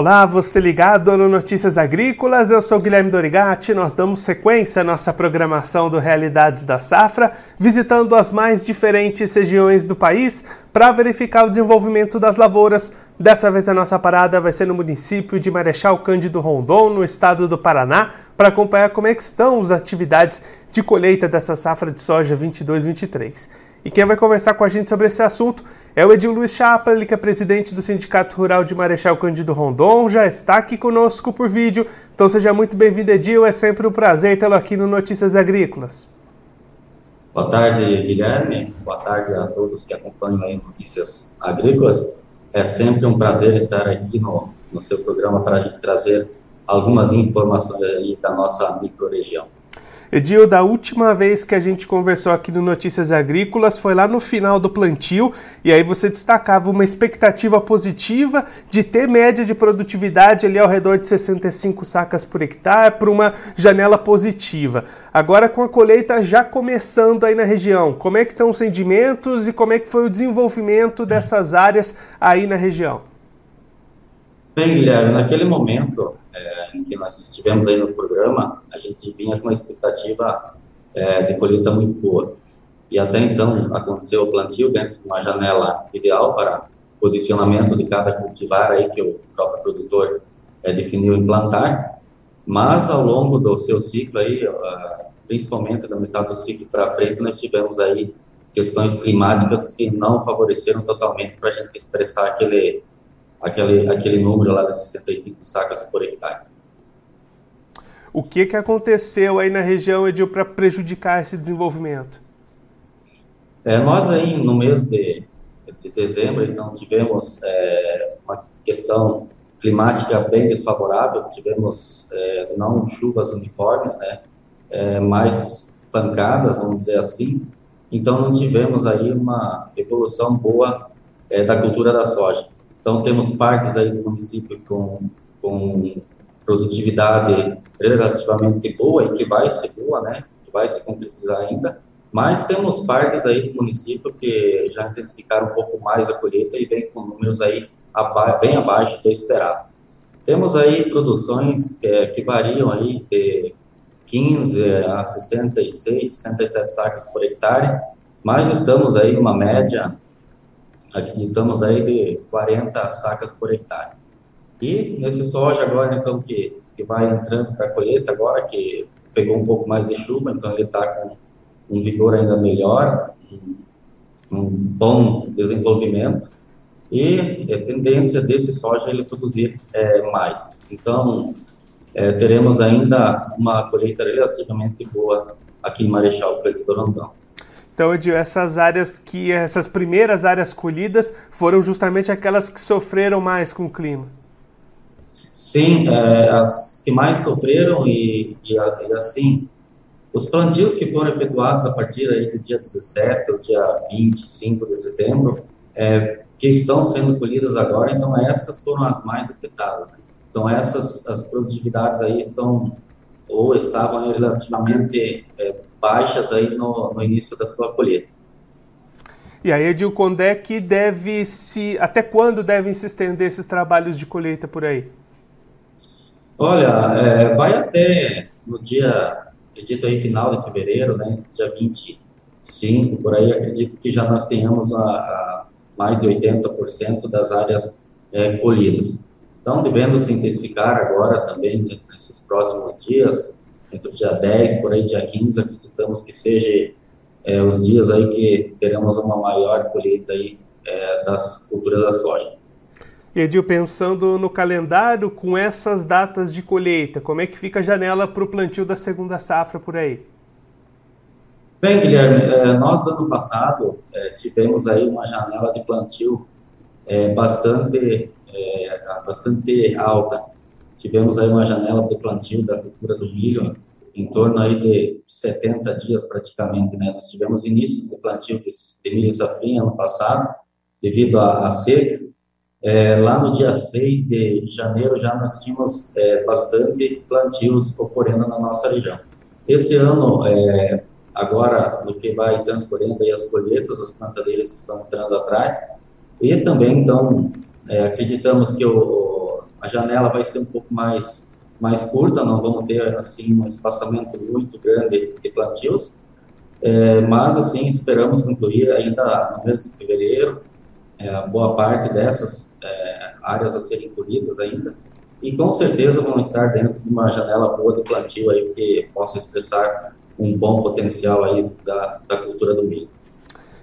Olá, você ligado no Notícias Agrícolas, eu sou Guilherme Dorigati. Nós damos sequência à nossa programação do Realidades da Safra, visitando as mais diferentes regiões do país para verificar o desenvolvimento das lavouras. Dessa vez a nossa parada vai ser no município de Marechal Cândido Rondon, no estado do Paraná, para acompanhar como é estão as atividades de colheita dessa safra de soja 22-23. E quem vai conversar com a gente sobre esse assunto é o Edil Luiz Chapa, ele que é presidente do Sindicato Rural de Marechal Cândido Rondon, já está aqui conosco por vídeo. Então seja muito bem-vindo, Edil, é sempre um prazer tê-lo aqui no Notícias Agrícolas. Boa tarde, Guilherme. Boa tarde a todos que acompanham aí Notícias Agrícolas. É sempre um prazer estar aqui no, no seu programa para a gente trazer algumas informações aí da nossa microrregião. Edil, da última vez que a gente conversou aqui no Notícias Agrícolas foi lá no final do plantio e aí você destacava uma expectativa positiva de ter média de produtividade ali ao redor de 65 sacas por hectare para uma janela positiva. Agora com a colheita já começando aí na região, como é que estão os rendimentos e como é que foi o desenvolvimento dessas áreas aí na região? Bem, Guilherme, naquele momento em que nós estivemos aí no programa, a gente vinha com uma expectativa é, de colheita muito boa. E até então aconteceu o plantio dentro de uma janela ideal para posicionamento de cada cultivar aí que o próprio produtor é, definiu implantar. Mas ao longo do seu ciclo aí, principalmente da metade do ciclo para frente, nós tivemos aí questões climáticas que não favoreceram totalmente para a gente expressar aquele aquele, aquele número lá de 65 sacas por hectare. O que, que aconteceu aí na região, Edil, para prejudicar esse desenvolvimento? É, nós aí no mês de, de dezembro, então, tivemos é, uma questão climática bem desfavorável, tivemos é, não chuvas uniformes, né, é, mais pancadas, vamos dizer assim, então não tivemos aí uma evolução boa é, da cultura da soja. Então, temos partes aí do município com, com produtividade relativamente boa e que vai ser boa, né? Que vai se concretizar ainda. Mas temos partes aí do município que já intensificaram um pouco mais a colheita e vem com números aí aba bem abaixo do esperado. Temos aí produções é, que variam aí de 15 a 66, 67 sacas por hectare, mas estamos aí numa média acreditamos aí de 40 sacas por hectare. E nesse soja agora, então, que, que vai entrando para a colheita agora, que pegou um pouco mais de chuva, então ele está com um vigor ainda melhor, um, bom desenvolvimento, e a tendência desse soja ele produzir é, mais. Então, é, teremos ainda uma colheita relativamente boa aqui em Marechal Cândido Rondão. Então, Edil, essas áreas que essas primeiras áreas colhidas foram justamente aquelas que sofreram mais com o clima. Sim, é, as que mais sofreram e, e, e, assim, os plantios que foram efetuados a partir aí do dia 17 ou dia 25 de setembro, é, que estão sendo colhidas agora, então estas foram as mais afetadas. Né? Então essas as produtividades aí estão ou estavam relativamente é, baixas aí no, no início da sua colheita. E aí, Edil, quando é que deve se. Até quando devem se estender esses trabalhos de colheita por aí? Olha, é, vai até no dia, acredito aí, final de fevereiro, né? Dia 25, por aí, acredito que já nós tenhamos a, a mais de 80% das áreas é, colhidas. Então, devendo se intensificar agora também nesses próximos dias, entre o dia 10, por aí dia 15, acreditamos que seja é, os dias aí que teremos uma maior colheita aí é, das culturas da soja. Edil, pensando no calendário com essas datas de colheita, como é que fica a janela para o plantio da segunda safra por aí? Bem, Guilherme, é, nós ano passado é, tivemos aí uma janela de plantio é, bastante, bastante alta tivemos aí uma janela de plantio da cultura do milho em torno aí de 70 dias praticamente, né? Nós tivemos inícios de plantio de milho safrinha ano passado, devido à, seca. É, lá no dia 6 de janeiro já nós tínhamos é, bastante plantios ocorrendo na nossa região. Esse ano, é, agora, no que vai transcorrendo aí as colheitas, as plantadeiras estão entrando atrás, e também, então, é, acreditamos que o a janela vai ser um pouco mais, mais curta, não vamos ter, assim, um espaçamento muito grande de plantios, é, mas, assim, esperamos concluir ainda no mês de fevereiro, é, boa parte dessas é, áreas a serem colhidas ainda, e com certeza vão estar dentro de uma janela boa de plantio aí, que possa expressar um bom potencial aí da, da cultura do milho.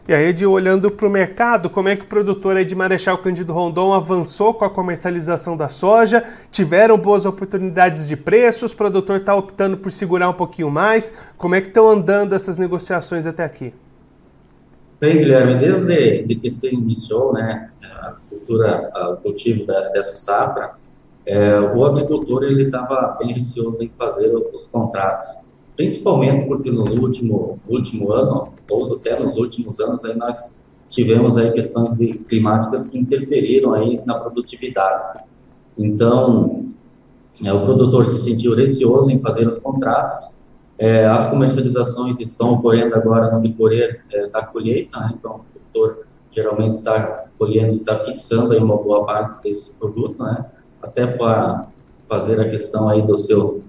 E aí, de olhando para o mercado, como é que o produtor aí de Marechal Cândido Rondon avançou com a comercialização da soja? Tiveram boas oportunidades de preços? O produtor está optando por segurar um pouquinho mais? Como é que estão andando essas negociações até aqui? Bem, Guilherme, desde de que se iniciou né, a cultura, o cultivo da, dessa safra, é, o agricultor ele estava bem receoso em fazer os contratos principalmente porque no último último ano ou até nos últimos anos aí nós tivemos aí questões de climáticas que interferiram aí na produtividade. Então, é, o produtor se sentiu receoso em fazer os contratos. É, as comercializações estão ocorrendo agora no decorrer é, da colheita, né? então o produtor geralmente está colhendo, está fixando aí uma boa parte desse produto, né? até para fazer a questão aí do seu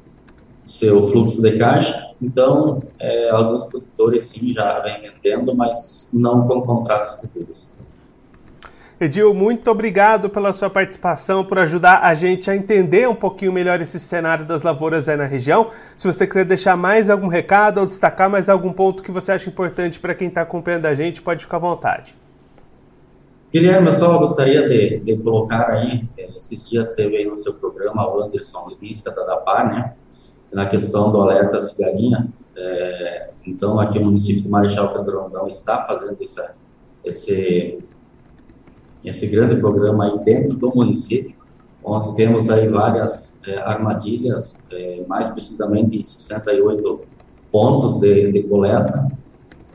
seu fluxo de caixa. Então, é, alguns produtores sim já vêm vendendo, mas não com contratos futuros. Edil, muito obrigado pela sua participação, por ajudar a gente a entender um pouquinho melhor esse cenário das lavouras aí na região. Se você quiser deixar mais algum recado ou destacar mais algum ponto que você acha importante para quem está acompanhando a gente, pode ficar à vontade. Guilherme, eu só gostaria de, de colocar aí, é, esses dias teve aí no seu programa o Anderson Limisca da DAPAR, né? na questão do alerta cigarinha. É, então, aqui o município de Marechal Pedro Rondão está fazendo essa, esse, esse grande programa aí dentro do município, onde temos aí várias é, armadilhas, é, mais precisamente em 68 pontos de, de coleta,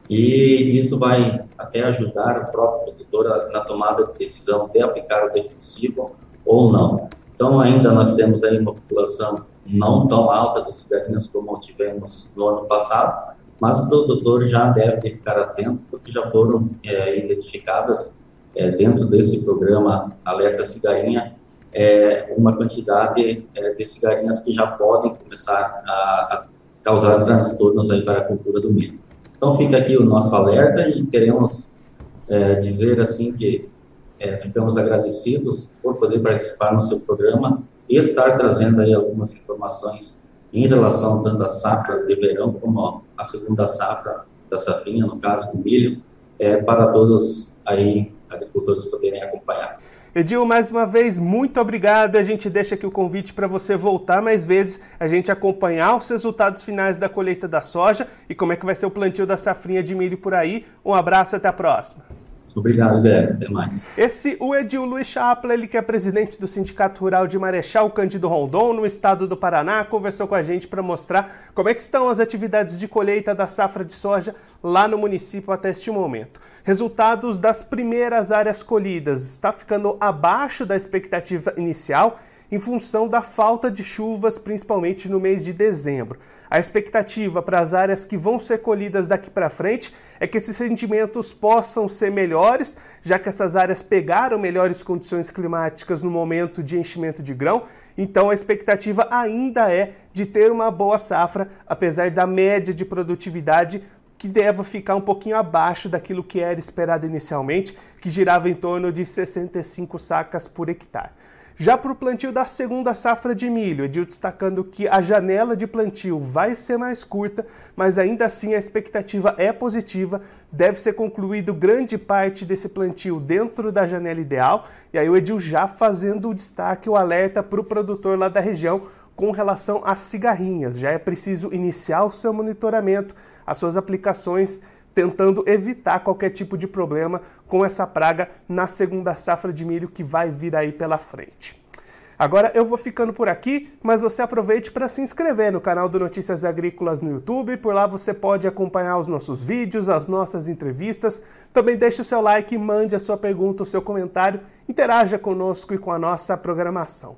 e isso vai até ajudar o próprio produtor na tomada de decisão de aplicar o defensivo ou não. Então, ainda nós temos aí uma população não tão alta de cigarinhas como tivemos no ano passado, mas o produtor já deve ficar atento, porque já foram é, identificadas é, dentro desse programa Alerta Cigarinha é, uma quantidade é, de cigarinhas que já podem começar a, a, causar transtornos aí para a cultura do milho. Então fica aqui o nosso alerta e queremos é, dizer assim que é, ficamos agradecidos por poder participar no seu programa e estar trazendo aí algumas informações em relação tanto à safra de verão como a segunda safra da safrinha, no caso do milho, é, para todos aí agricultores poderem acompanhar. Edil, mais uma vez, muito obrigado. A gente deixa aqui o convite para você voltar mais vezes, a gente acompanhar os resultados finais da colheita da soja e como é que vai ser o plantio da safrinha de milho por aí. Um abraço, até a próxima. Obrigado, Guilherme. Até mais. Esse, o Edil Luiz Chapla, ele que é presidente do Sindicato Rural de Marechal Cândido Rondon, no estado do Paraná, conversou com a gente para mostrar como é que estão as atividades de colheita da safra de soja lá no município até este momento. Resultados das primeiras áreas colhidas está ficando abaixo da expectativa inicial em função da falta de chuvas, principalmente no mês de dezembro. A expectativa para as áreas que vão ser colhidas daqui para frente é que esses rendimentos possam ser melhores, já que essas áreas pegaram melhores condições climáticas no momento de enchimento de grão. Então a expectativa ainda é de ter uma boa safra, apesar da média de produtividade que deva ficar um pouquinho abaixo daquilo que era esperado inicialmente, que girava em torno de 65 sacas por hectare. Já para o plantio da segunda safra de milho, Edil destacando que a janela de plantio vai ser mais curta, mas ainda assim a expectativa é positiva, deve ser concluído grande parte desse plantio dentro da janela ideal, e aí o Edil já fazendo o destaque, o alerta para o produtor lá da região com relação às cigarrinhas. Já é preciso iniciar o seu monitoramento, as suas aplicações tentando evitar qualquer tipo de problema com essa praga na segunda safra de milho que vai vir aí pela frente. Agora eu vou ficando por aqui, mas você aproveite para se inscrever no canal do Notícias Agrícolas no YouTube. Por lá você pode acompanhar os nossos vídeos, as nossas entrevistas. Também deixe o seu like, mande a sua pergunta, o seu comentário, interaja conosco e com a nossa programação.